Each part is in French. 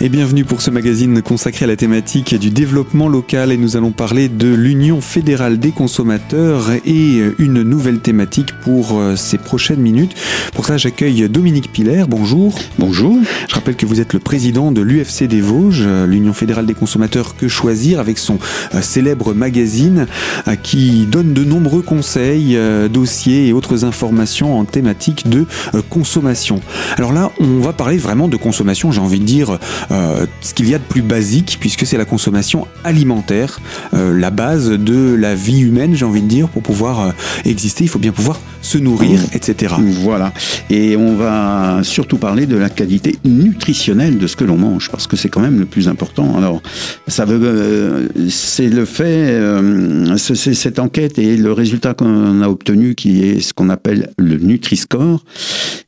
Et bienvenue pour ce magazine consacré à la thématique du développement local et nous allons parler de l'Union fédérale des consommateurs et une nouvelle thématique pour euh, ces prochaines minutes. Pour ça, j'accueille Dominique Piller. Bonjour. Bonjour. Je rappelle que vous êtes le président de l'UFC des Vosges, euh, l'Union fédérale des consommateurs Que choisir avec son euh, célèbre magazine qui donne de nombreux conseils, dossiers et autres informations en thématique de consommation. Alors là, on va parler vraiment de consommation, j'ai envie de dire euh, ce qu'il y a de plus basique, puisque c'est la consommation alimentaire, euh, la base de la vie humaine, j'ai envie de dire, pour pouvoir euh, exister, il faut bien pouvoir se nourrir, etc. Voilà. Et on va surtout parler de la qualité nutritionnelle de ce que l'on mange, parce que c'est quand même le plus important. Alors, ça veut, c'est le fait, c'est cette enquête et le résultat qu'on a obtenu, qui est ce qu'on appelle le Nutri-Score,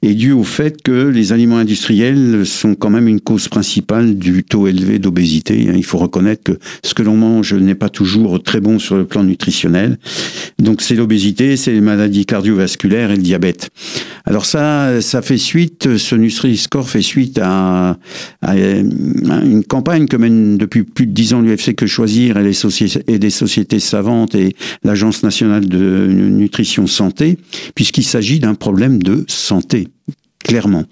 est dû au fait que les aliments industriels sont quand même une cause principale du taux élevé d'obésité. Il faut reconnaître que ce que l'on mange n'est pas toujours très bon sur le plan nutritionnel. Donc c'est l'obésité, c'est les maladies cardiovasculaires et le diabète. Alors ça, ça fait suite, ce Nutri-Score fait suite à, une campagne que mène depuis plus de dix ans l'UFC Que Choisir et, des sociétés savantes et l'Agence nationale de nutrition santé, puisqu'il s'agit d'un problème de santé, clairement.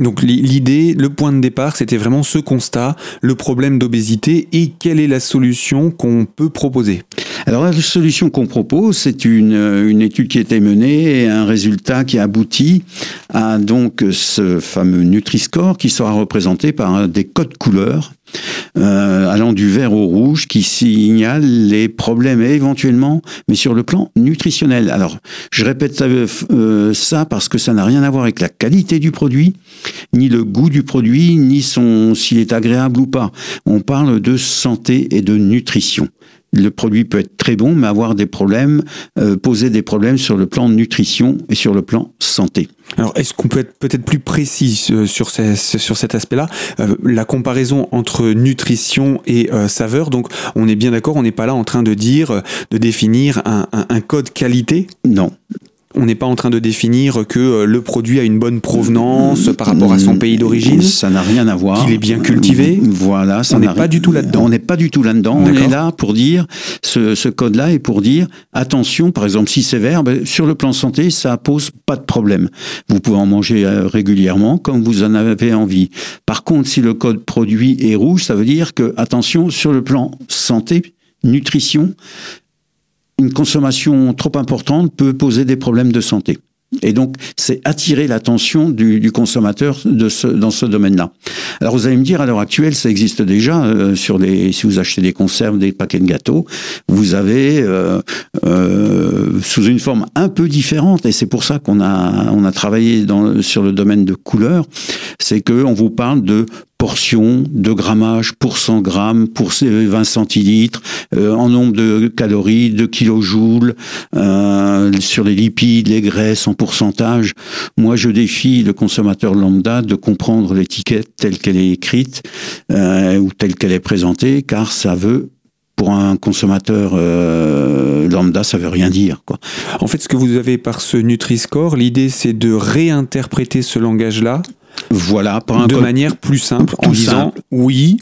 Donc l'idée, le point de départ, c'était vraiment ce constat, le problème d'obésité et quelle est la solution qu'on peut proposer. Alors la solution qu'on propose, c'est une, une, étude qui a été menée et un résultat qui aboutit à donc ce fameux Nutri-Score qui sera représenté par des codes couleurs euh, allant du vert au rouge qui signale les problèmes éventuellement, mais sur le plan nutritionnel. Alors, je répète euh, ça parce que ça n'a rien à voir avec la qualité du produit, ni le goût du produit, ni son s'il est agréable ou pas. On parle de santé et de nutrition. Le produit peut être très bon, mais avoir des problèmes, euh, poser des problèmes sur le plan nutrition et sur le plan santé. Alors, est-ce qu'on peut être peut-être plus précis euh, sur, sur cet aspect-là? Euh, La comparaison entre nutrition et saveur, donc on est bien d'accord, on n'est pas là en train de dire, de définir un, un code qualité? Non, on n'est pas en train de définir que euh, le produit a une bonne provenance par rapport à son pays d'origine. Ça n'a rien à voir. Qu'il est bien cultivé. Voilà, ça on n'est pas du tout là-dedans. On n'est pas du tout là-dedans. On est là pour dire ce, ce code-là est pour dire attention. Par exemple, si c'est vert, ben, sur le plan santé, ça pose pas de problème. Vous pouvez en manger euh, régulièrement comme vous en avez envie. Par contre, si le code produit est rouge, ça veut dire que attention sur le plan santé, nutrition, une consommation trop importante peut poser des problèmes de santé. Et donc, c'est attirer l'attention du, consommateur de ce, dans ce domaine-là. Alors, vous allez me dire, à l'heure actuelle, ça existe déjà euh, sur des. Si vous achetez des conserves, des paquets de gâteaux, vous avez euh, euh, sous une forme un peu différente, et c'est pour ça qu'on a on a travaillé dans, sur le domaine de couleurs, c'est que on vous parle de portions de grammage pour 100 grammes, pour 20 centilitres, euh, en nombre de calories, de kilojoules, euh, sur les lipides, les graisses en pourcentage. Moi, je défie le consommateur lambda de comprendre l'étiquette telle qu'elle est écrite euh, ou telle qu'elle est présentée, car ça veut pour un consommateur euh, lambda, ça veut rien dire. Quoi. En fait, ce que vous avez par ce Nutri-Score, l'idée c'est de réinterpréter ce langage-là voilà, par un de manière plus simple, en disant oui,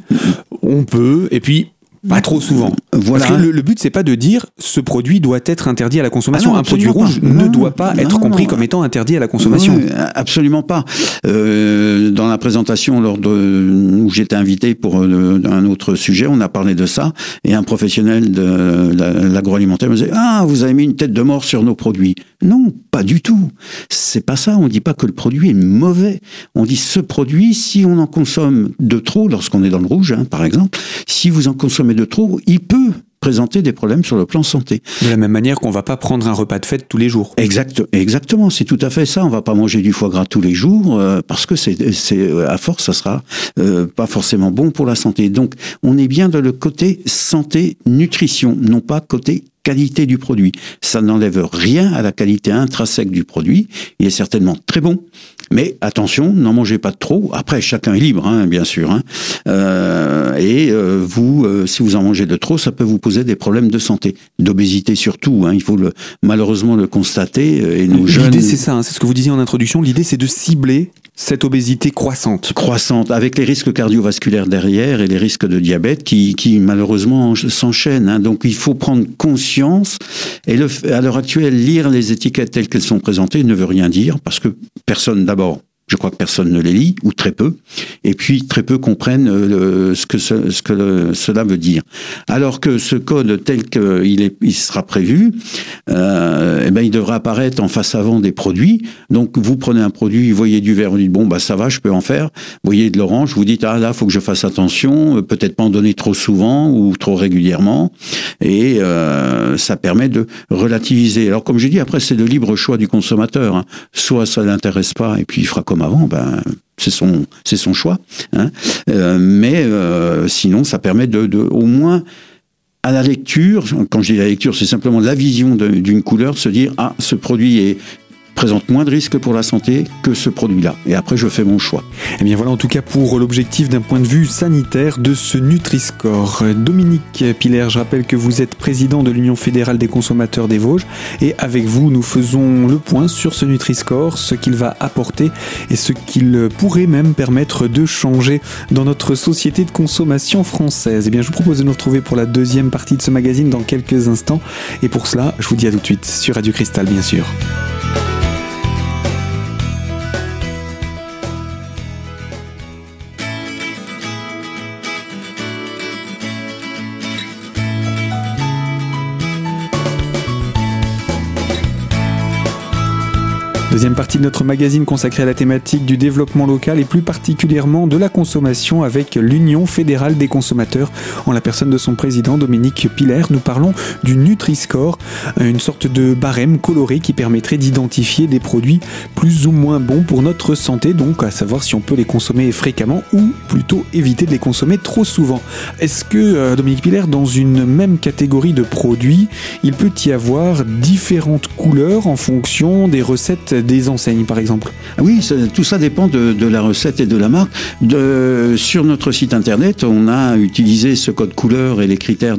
on peut, et puis pas trop souvent. Voilà. Parce que le, but, c'est pas de dire ce produit doit être interdit à la consommation. Ah un produit rouge ne doit pas être compris comme étant interdit à la consommation. absolument pas. Euh, dans la présentation lors de, où j'étais invité pour euh, un autre sujet, on a parlé de ça et un professionnel de l'agroalimentaire me disait Ah, vous avez mis une tête de mort sur nos produits. Non, pas du tout. C'est pas ça. On dit pas que le produit est mauvais. On dit ce produit, si on en consomme de trop, lorsqu'on est dans le rouge, hein, par exemple, si vous en consommez de trop, il peut présenter des problèmes sur le plan santé. De la même manière qu'on va pas prendre un repas de fête tous les jours. Exact, exactement, c'est tout à fait ça. On va pas manger du foie gras tous les jours euh, parce que c'est, c'est à force, ça sera euh, pas forcément bon pour la santé. Donc, on est bien dans le côté santé nutrition, non pas côté qualité du produit. Ça n'enlève rien à la qualité intrinsèque du produit. Il est certainement très bon, mais attention, n'en mangez pas trop. Après, chacun est libre, hein, bien sûr. Hein. Euh, et euh, vous, euh, si vous en mangez de trop, ça peut vous poser des problèmes de santé, d'obésité surtout. Hein, il faut le, malheureusement le constater. Et nos L'idée, c'est ça. c'est ce que vous disiez en introduction. L'idée, c'est de cibler cette obésité croissante. Croissante, avec les risques cardiovasculaires derrière et les risques de diabète qui, malheureusement s'enchaînent. Hein. Donc il faut prendre conscience. Et le, à l'heure actuelle, lire les étiquettes telles qu'elles sont présentées ne veut rien dire parce que personne d'abord je crois que personne ne les lit, ou très peu, et puis très peu comprennent euh, ce que, ce, que cela veut dire. Alors que ce code tel qu'il il sera prévu, euh, eh ben, il devra apparaître en face avant des produits. Donc vous prenez un produit, vous voyez du vert, vous dites bon bah ça va, je peux en faire. Vous voyez de l'orange, vous dites ah là faut que je fasse attention, euh, peut-être pas en donner trop souvent ou trop régulièrement, et euh, ça permet de relativiser. Alors comme j'ai dit, après c'est le libre choix du consommateur. Hein. Soit ça l'intéresse pas et puis il fera comme avant, ben, c'est son, choix. Hein. Euh, mais euh, sinon, ça permet de, de, au moins à la lecture, quand je dis la lecture, c'est simplement la vision d'une couleur, de se dire ah ce produit est présente moins de risques pour la santé que ce produit-là. Et après, je fais mon choix. Et eh bien voilà en tout cas pour l'objectif d'un point de vue sanitaire de ce Nutri-Score. Dominique Pilaire, je rappelle que vous êtes président de l'Union fédérale des consommateurs des Vosges et avec vous, nous faisons le point sur ce Nutri-Score, ce qu'il va apporter et ce qu'il pourrait même permettre de changer dans notre société de consommation française. Et eh bien, je vous propose de nous retrouver pour la deuxième partie de ce magazine dans quelques instants. Et pour cela, je vous dis à tout de suite sur Radio Cristal, bien sûr. Deuxième partie de notre magazine consacrée à la thématique du développement local et plus particulièrement de la consommation avec l'Union fédérale des consommateurs en la personne de son président Dominique Piller. Nous parlons du Nutri-Score, une sorte de barème coloré qui permettrait d'identifier des produits plus ou moins bons pour notre santé, donc à savoir si on peut les consommer fréquemment ou plutôt éviter de les consommer trop souvent. Est-ce que euh, Dominique Piller, dans une même catégorie de produits, il peut y avoir différentes couleurs en fonction des recettes des enseignes, par exemple Oui, tout ça dépend de, la recette et de la marque. Sur notre site internet, on a utilisé ce code couleur et les critères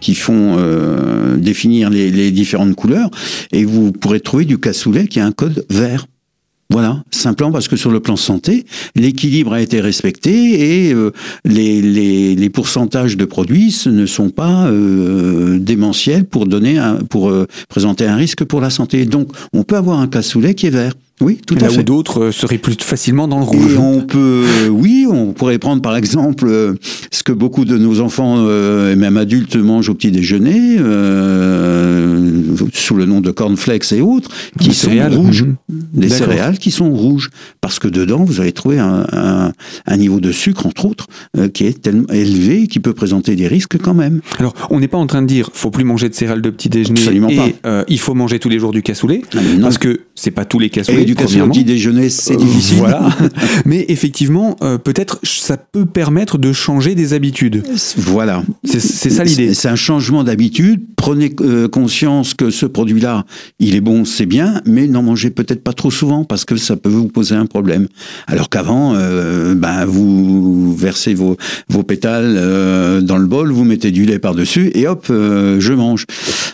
qui font euh, définir les, les différentes couleurs, et vous pourrez trouver du cassoulet qui a un code vert. Voilà, simplement parce que sur le plan santé, l'équilibre a été respecté et euh, les, pourcentages de produits ne sont pas euh, démentiels pour donner un, pour euh, présenter un risque pour la santé. Donc, on peut avoir un cassoulet qui est vert. Oui, tout à fait. où d'autres euh, seraient plus facilement dans le rouge. on peut, oui, on pourrait prendre par exemple euh, ce que beaucoup de nos enfants euh, et même adultes mangent au petit déjeuner, sous le nom de cornflakes et autres, qui sont rouges. Mhm. Des céréales qui sont rouges, parce que dedans vous allez trouver un, niveau de sucre entre autres qui est tellement élevé, qui peut présenter des risques quand même. Alors, on n'est pas en train de dire faut plus manger de céréales de petit déjeuner Absolument et il faut manger tous les jours du cassoulet, ah, parce que c'est pas tous les cassoulets l'éducation au petit déjeuner, c'est euh, difficile. Voilà. Mais effectivement, euh, peut-être ça peut permettre de changer des habitudes. Voilà. C'est ça l'idée. C'est un changement d'habitude. Prenez euh, conscience que ce produit-là, il est bon, c'est bien, mais n'en mangez peut-être pas trop souvent parce que ça peut vous poser un problème. Alors qu'avant, ben, vous versez vos, vos pétales dans le bol, vous mettez du lait par-dessus et hop, je mange.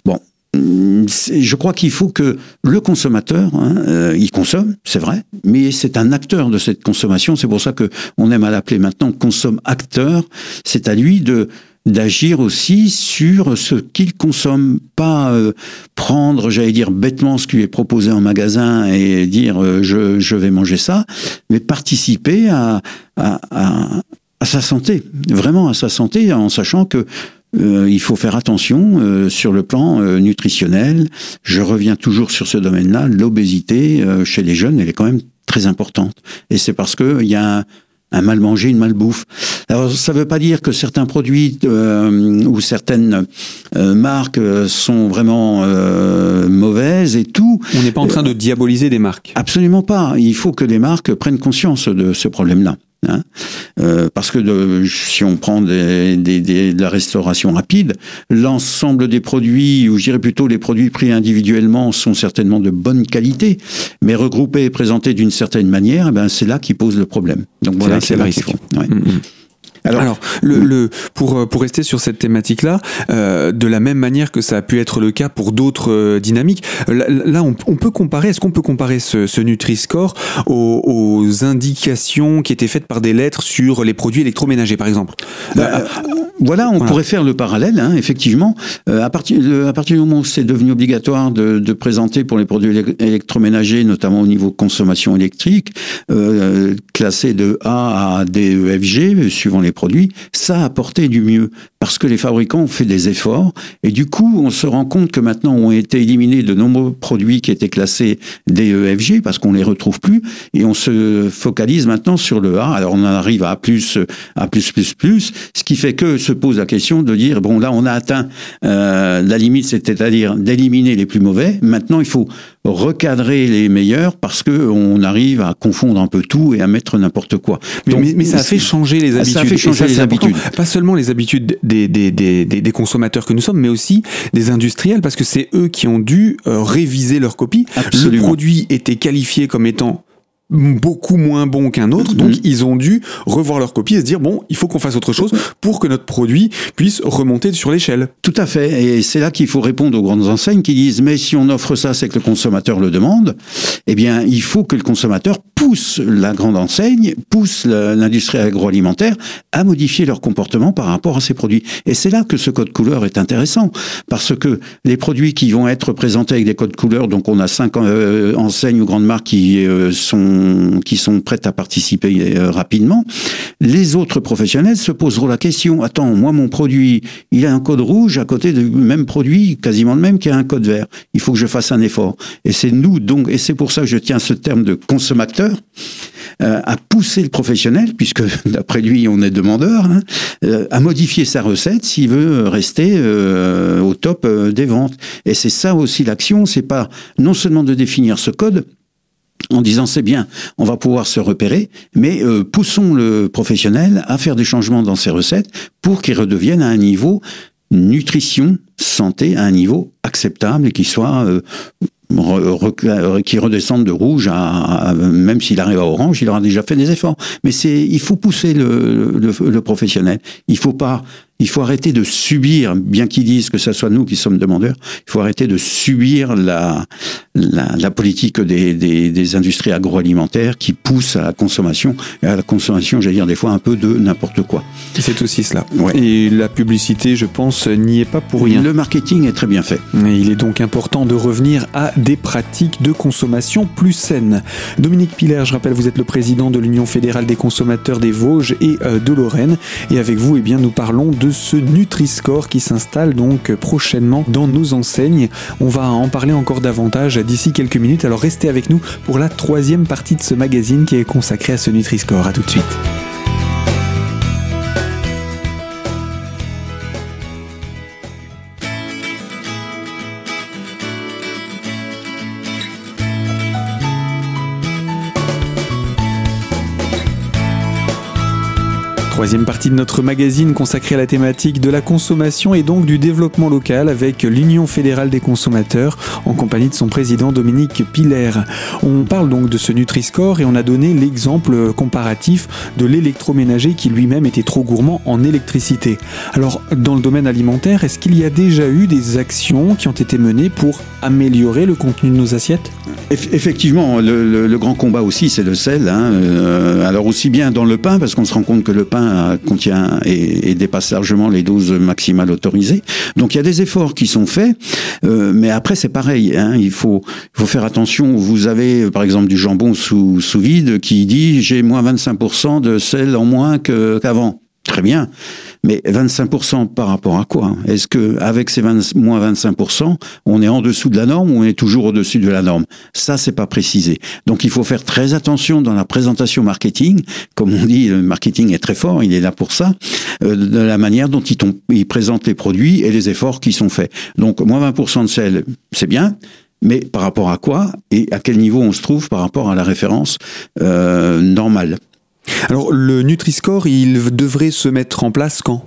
Bon, je crois qu'il faut que le consommateur, hein, euh, il consomme, c'est vrai, mais c'est un acteur de cette consommation. C'est pour ça que on aime à l'appeler maintenant consomme acteur. C'est à lui de d'agir aussi sur ce qu'il consomme, pas euh, prendre, j'allais dire bêtement, ce qui lui est proposé en magasin et dire euh, je, je, vais manger ça, mais participer à, à, à, à sa santé, vraiment à sa santé, en sachant que euh, il faut faire attention euh, sur le plan euh, nutritionnel. Je reviens toujours sur ce domaine-là. L'obésité chez les jeunes, elle est quand même très importante. Et c'est parce qu'il y a un, mal manger, une malbouffe. Alors ça ne veut pas dire que certains produits ou certaines marques sont vraiment mauvaises et tout. On n'est pas en train de diaboliser des marques. Absolument pas. Il faut que les marques prennent conscience de ce problème-là. Hein. Euh, parce que de, si on prend des, des, de la restauration rapide, l'ensemble des produits, ou je dirais plutôt les produits pris individuellement, sont certainement de bonne qualité, mais regroupés et présentés d'une certaine manière, eh ben c'est là qui pose le problème. Donc voilà, c'est. Mm, mm. Alors, le, pour, pour rester sur cette thématique-là, euh, de la même manière que ça a pu être le cas pour d'autres euh, dynamiques, là, on, peut comparer, est-ce qu'on peut comparer ce, ce Nutri-Score aux, indications qui étaient faites par des lettres sur les produits électroménagers, par exemple? Bah, voilà, on pourrait faire le parallèle, hein, effectivement. Euh, à, partir, à partir du moment où c'est devenu obligatoire de, de, présenter pour les produits électroménagers, notamment au niveau consommation électrique, euh, classé de A à D, E, F, G, suivant les produits, ça a apporté du mieux parce que les fabricants ont fait des efforts et du coup, on se rend compte que maintenant ont été éliminés de nombreux produits qui étaient classés D, E, F, G parce qu'on les retrouve plus et on se focalise maintenant sur le A. Alors on en arrive à A+, A+++, ce qui fait que se pose la question de dire bon là on a atteint euh, la limite, c'est-à-dire d'éliminer les plus mauvais. Maintenant il faut recadrer les meilleurs parce que on arrive à confondre un peu tout et à mettre n'importe quoi. mais, ça a fait changer les habitudes. Ça a fait changer les habitudes. Pas seulement les habitudes des, des, des, des, consommateurs que nous sommes, mais aussi des industriels parce que c'est eux qui ont dû euh, réviser leur copie. Le produit était qualifié comme étant beaucoup moins bon qu'un autre, donc mhm. ils ont dû revoir leur copie et se dire bon, il faut qu'on fasse autre chose pour que notre produit puisse remonter sur l'échelle. Tout à fait, et c'est là qu'il faut répondre aux grandes enseignes qui disent mais si on offre ça, c'est que le consommateur le demande. Eh bien, il faut que le consommateur pousse la grande enseigne, pousse l'industrie agroalimentaire à modifier leur comportement par rapport à ces produits. Et c'est là que ce code couleur est intéressant, parce que les produits qui vont être présentés avec des codes couleurs, donc on a cinq euh, enseignes ou grandes marques qui euh, sont qui sont prêtes à participer euh, rapidement. Les autres professionnels se poseront la question, attends, moi mon produit, il a un code rouge à côté du même produit, quasiment le même, qui a un code vert. Il faut que je fasse un effort. Et c'est nous donc, et c'est pour ça que je tiens ce terme de consommateur, euh, à pousser le professionnel, puisque d'après lui on est demandeur, hein, euh, à modifier sa recette s'il veut rester au top des ventes. Et c'est ça aussi l'action, c'est pas non seulement de définir ce code, en disant c'est bien, on va pouvoir se repérer, mais euh, poussons le professionnel à faire des changements dans ses recettes pour qu'il redevienne à un niveau nutrition, santé, à un niveau acceptable et qui soit euh, qui redescende de rouge à, même s'il arrive à orange, il aura déjà fait des efforts. Mais c'est, il faut pousser le, le, le professionnel. Il faut pas il faut arrêter de subir, bien qu'ils disent que ce soit nous qui sommes demandeurs, il faut arrêter de subir la, la, politique des, des, industries agroalimentaires qui poussent à la consommation, et à la consommation, j'allais dire des fois un peu de n'importe quoi. C'est aussi cela. Et la publicité, je pense, n'y est pas pour rien. Le marketing est très bien fait. Et il est donc important de revenir à des pratiques de consommation plus saines. Dominique Piller, je rappelle, vous êtes le président de l'Union fédérale des consommateurs des Vosges et euh, de Lorraine. Et avec vous, eh bien, nous parlons de ce Nutri-Score qui s'installe donc prochainement dans nos enseignes. On va en parler encore davantage d'ici quelques minutes, alors restez avec nous pour la troisième partie de ce magazine qui est consacré à ce Nutri-Score. A tout de suite. Troisième partie de notre magazine consacrée à la thématique de la consommation et donc du développement local avec l'Union fédérale des consommateurs en compagnie de son président Dominique Piller. On parle donc de ce Nutri-Score et on a donné l'exemple comparatif de l'électroménager qui lui-même était trop gourmand en électricité. Alors, dans le domaine alimentaire, est-ce qu'il y a déjà eu des actions qui ont été menées pour améliorer le contenu de nos assiettes? Effectivement, le, grand combat aussi, c'est le sel. Hein. Euh, alors aussi bien dans le pain, parce qu'on se rend compte que le pain contient et, dépasse largement les doses maximales autorisées. Donc il y a des efforts qui sont faits, euh, mais après c'est pareil. Hein, il faut faut faire attention. Vous avez par exemple du jambon sous sous vide qui dit j'ai moins 25% de sel en moins qu'avant. Très bien. Mais 25% par rapport à quoi? Est-ce que avec ces 20, moins 25%, on est en dessous de la norme ou on est toujours au-dessus de la norme? Ça, c'est pas précisé. Donc, il faut faire très attention dans la présentation marketing. Comme on dit, le marketing est très fort, il est là pour ça, euh, de la manière dont il, il présente les produits et les efforts qui sont faits. Donc, moins 20% de sel, c'est bien. Mais par rapport à quoi et à quel niveau on se trouve par rapport à la référence euh, normale? Alors le Nutri-Score, il devrait se mettre en place quand?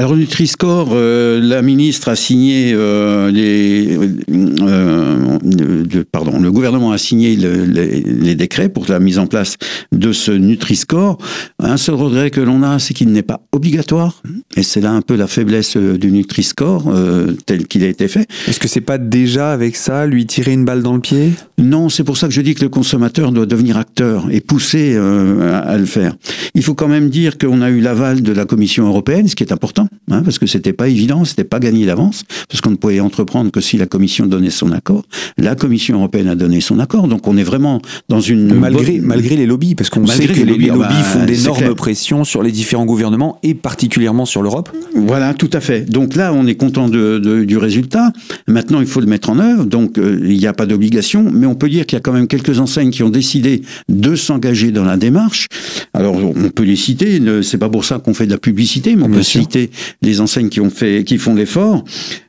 Alors Nutri-Score, euh, la ministre a signé euh, les, euh, pardon, le gouvernement a signé les, décrets pour la mise en place de ce Nutri-Score. Un seul regret que l'on a, c'est qu'il n'est pas obligatoire, et c'est là un peu la faiblesse du Nutri-Score tel qu'il a été fait. Est-ce que c'est pas déjà avec ça lui tirer une balle dans le pied? Non, c'est pour ça que je dis que le consommateur doit devenir acteur et pousser à, à le faire. Il faut quand même dire qu'on a eu l'aval de la Commission européenne, ce qui est important. Hein, parce que c'était pas évident, c'était pas gagné d'avance, parce qu'on ne pouvait entreprendre que si la Commission donnait son accord. La Commission européenne a donné son accord, donc on est vraiment dans une malgré malgré les lobbies, parce qu'on sait que les lobbies, ah bah, font d'énormes pressions sur les différents gouvernements et particulièrement sur l'Europe. Voilà, tout à fait. Donc là, on est content de, du résultat. Maintenant, il faut le mettre en œuvre. Donc euh, il n'y a pas d'obligation, mais on peut dire qu'il y a quand même quelques enseignes qui ont décidé de s'engager dans la démarche. Alors on peut les citer. C'est pas pour ça qu'on fait de la publicité, mais on peut citer les enseignes qui ont fait, qui font l'effort.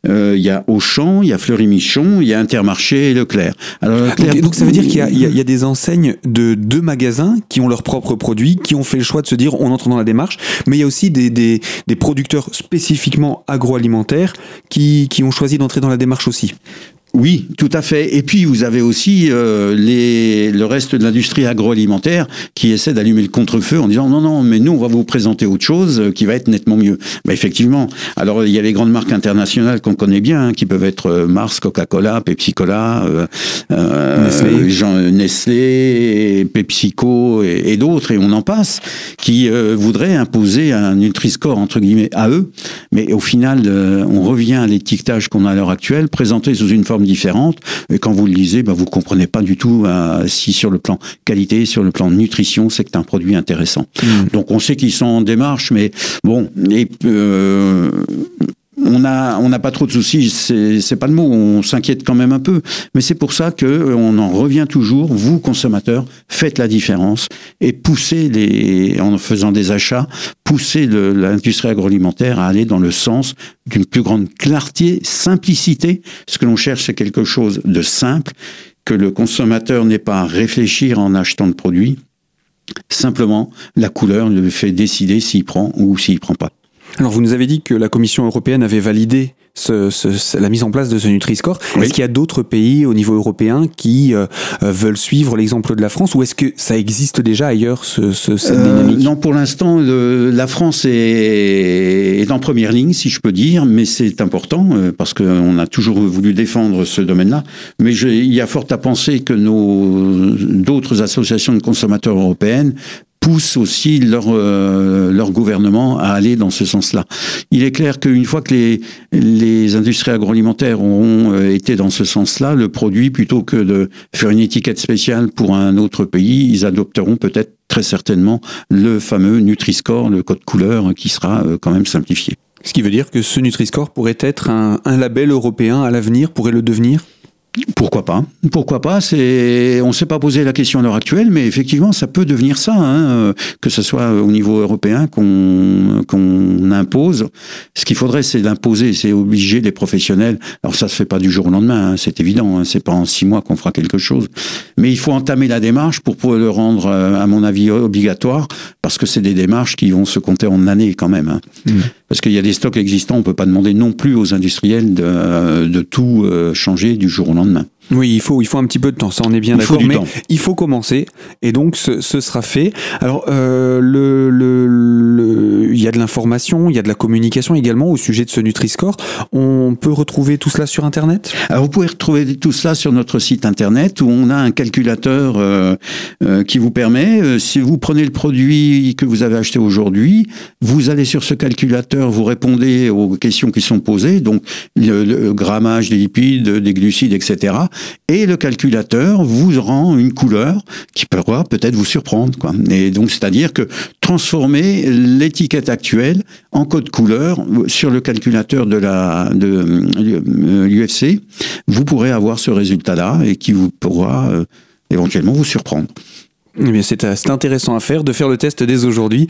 Euh, il y a Auchan, il y a Fleury-Michon, il y a Intermarché et Leclerc. Alors, donc, ça veut dire qu'il y, a des enseignes de deux magasins qui ont leurs propres produits, qui ont fait le choix de se dire on entre dans la démarche, mais il y a aussi des, des, des producteurs spécifiquement agroalimentaires qui, qui ont choisi d'entrer dans la démarche aussi. Oui, tout à fait. Et puis vous avez aussi euh, les, le reste de l'industrie agroalimentaire qui essaie d'allumer le contre-feu en disant non, non, mais nous on va vous présenter autre chose euh, qui va être nettement mieux. Bah, effectivement. Alors il y a les grandes marques internationales qu'on connaît bien, hein, qui peuvent être euh, Mars, Coca-Cola, Pepsi-Cola, euh, Nestlé. Nestlé, PepsiCo et, et d'autres, et on en passe, qui voudraient imposer un Nutri-Score entre guillemets à eux. Mais au final, on revient à l'étiquetage qu'on a à l'heure actuelle, présenté sous une forme différentes. Et quand vous le lisez, ben, vous comprenez pas du tout euh, si sur le plan qualité, sur le plan nutrition, c'est que c'est un produit intéressant. Mmh. Donc on sait qu'ils sont en démarche, mais bon, et, euh, on n'a on pas trop de soucis, c'est pas le mot, on s'inquiète quand même un peu, mais c'est pour ça que euh, on en revient toujours. Vous consommateurs, faites la différence et poussez les en faisant des achats, poussez l'industrie agroalimentaire à aller dans le sens d'une plus grande clarté, simplicité. Ce que l'on cherche, c'est quelque chose de simple que le consommateur n'ait pas à réfléchir en achetant le produit. Simplement, la couleur le fait décider s'il prend ou s'il prend pas. Alors vous nous avez dit que la Commission européenne avait validé ce, la mise en place de ce Nutri-Score. Est-ce qu'il y a d'autres pays au niveau européen qui euh, euh, veulent suivre l'exemple de la France ou est-ce que ça existe déjà ailleurs, ce, ce, cette euh, dynamique? Non, pour l'instant, la France est, est, en première ligne, si je peux dire, mais c'est important parce qu'on a toujours voulu défendre ce domaine-là. Mais je, il y a fort à penser que nos d'autres associations de consommateurs européennes poussent aussi leur, euh, leur gouvernement à aller dans ce sens-là. Il est clair qu'une fois que les, les industries agroalimentaires auront euh, été dans ce sens-là, le produit, plutôt que de faire une étiquette spéciale pour un autre pays, ils adopteront peut-être très certainement le fameux Nutri-Score, le code couleur, qui sera euh, quand même simplifié. Ce qui veut dire que ce Nutri-Score pourrait être un, un label européen à l'avenir, pourrait le devenir? Pourquoi pas? Pourquoi pas? C'est, on ne s'est pas posé la question à l'heure actuelle, mais effectivement, ça peut devenir ça, hein, que ce soit au niveau européen qu'on qu'on impose. Ce qu'il faudrait, c'est d'imposer, c'est obliger les professionnels. Alors ça se fait pas du jour au lendemain, hein, c'est évident. Hein, c'est pas en six mois qu'on fera quelque chose, mais il faut entamer la démarche pour pouvoir le rendre, euh, à mon avis, obligatoire, parce que c'est des démarches qui vont se compter en années quand même. Hein. Mmh. Parce qu'il y a des stocks existants, on peut pas demander non plus aux industriels de, de tout euh, changer du jour au lendemain. non Oui, il faut, il faut un petit peu de temps, ça on est bien d'accord, mais temps. il faut commencer, et donc ce, ce sera fait. Alors, euh, le, le, il y a de l'information, il y a de la communication également au sujet de ce Nutri-Score. On peut retrouver tout cela sur Internet? Alors, vous pouvez retrouver tout cela sur notre site Internet, où on a un calculateur euh, euh, qui vous permet, euh, si vous prenez le produit que vous avez acheté aujourd'hui, vous allez sur ce calculateur, vous répondez aux questions qui sont posées, donc le, le grammage des lipides, des glucides, etc. Et le calculateur vous rend une couleur qui pourra peut-être vous surprendre. Et donc, c'est-à-dire que transformer l'étiquette actuelle en code couleur sur le calculateur de de l'UFC, euh, vous pourrez avoir ce résultat-là et qui vous pourra euh, éventuellement vous surprendre. Eh c'est intéressant à faire, de faire le test dès aujourd'hui.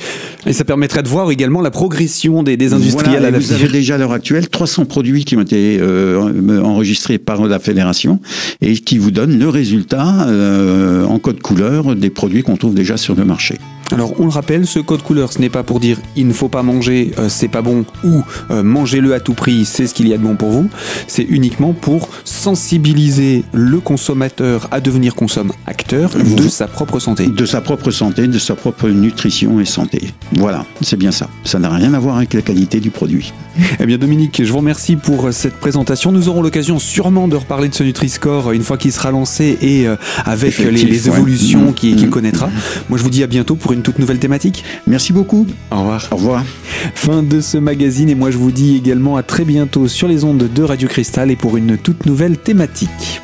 Et ça permettrait de voir également la progression des, des industriels à Vous avez déjà à l'heure actuelle 300 produits qui ont été euh, enregistrés par la fédération et qui vous donnent le résultat euh, en code couleur des produits qu'on trouve déjà sur le marché. Alors on le rappelle, ce code couleur, ce n'est pas pour dire il ne faut pas manger, euh, c'est pas bon, ou euh, mangez-le à tout prix, c'est ce qu'il y a de bon pour vous. C'est uniquement pour sensibiliser le consommateur à devenir consomme acteur de sa propre santé. De sa propre santé, de sa propre nutrition et santé. Voilà, c'est bien ça. Ça n'a rien à voir avec la qualité du produit. Eh bien Dominique, je vous remercie pour cette présentation. Nous aurons l'occasion sûrement de reparler de ce Nutri-Score une fois qu'il sera lancé et euh, avec les, évolutions mmh. qu'il mmh. connaîtra. Moi je vous dis à bientôt pour une toute nouvelle thématique. Merci beaucoup. Au revoir. Au revoir. Fin de ce magazine et moi je vous dis également à très bientôt sur les ondes de Radio Cristal et pour une toute nouvelle thématique.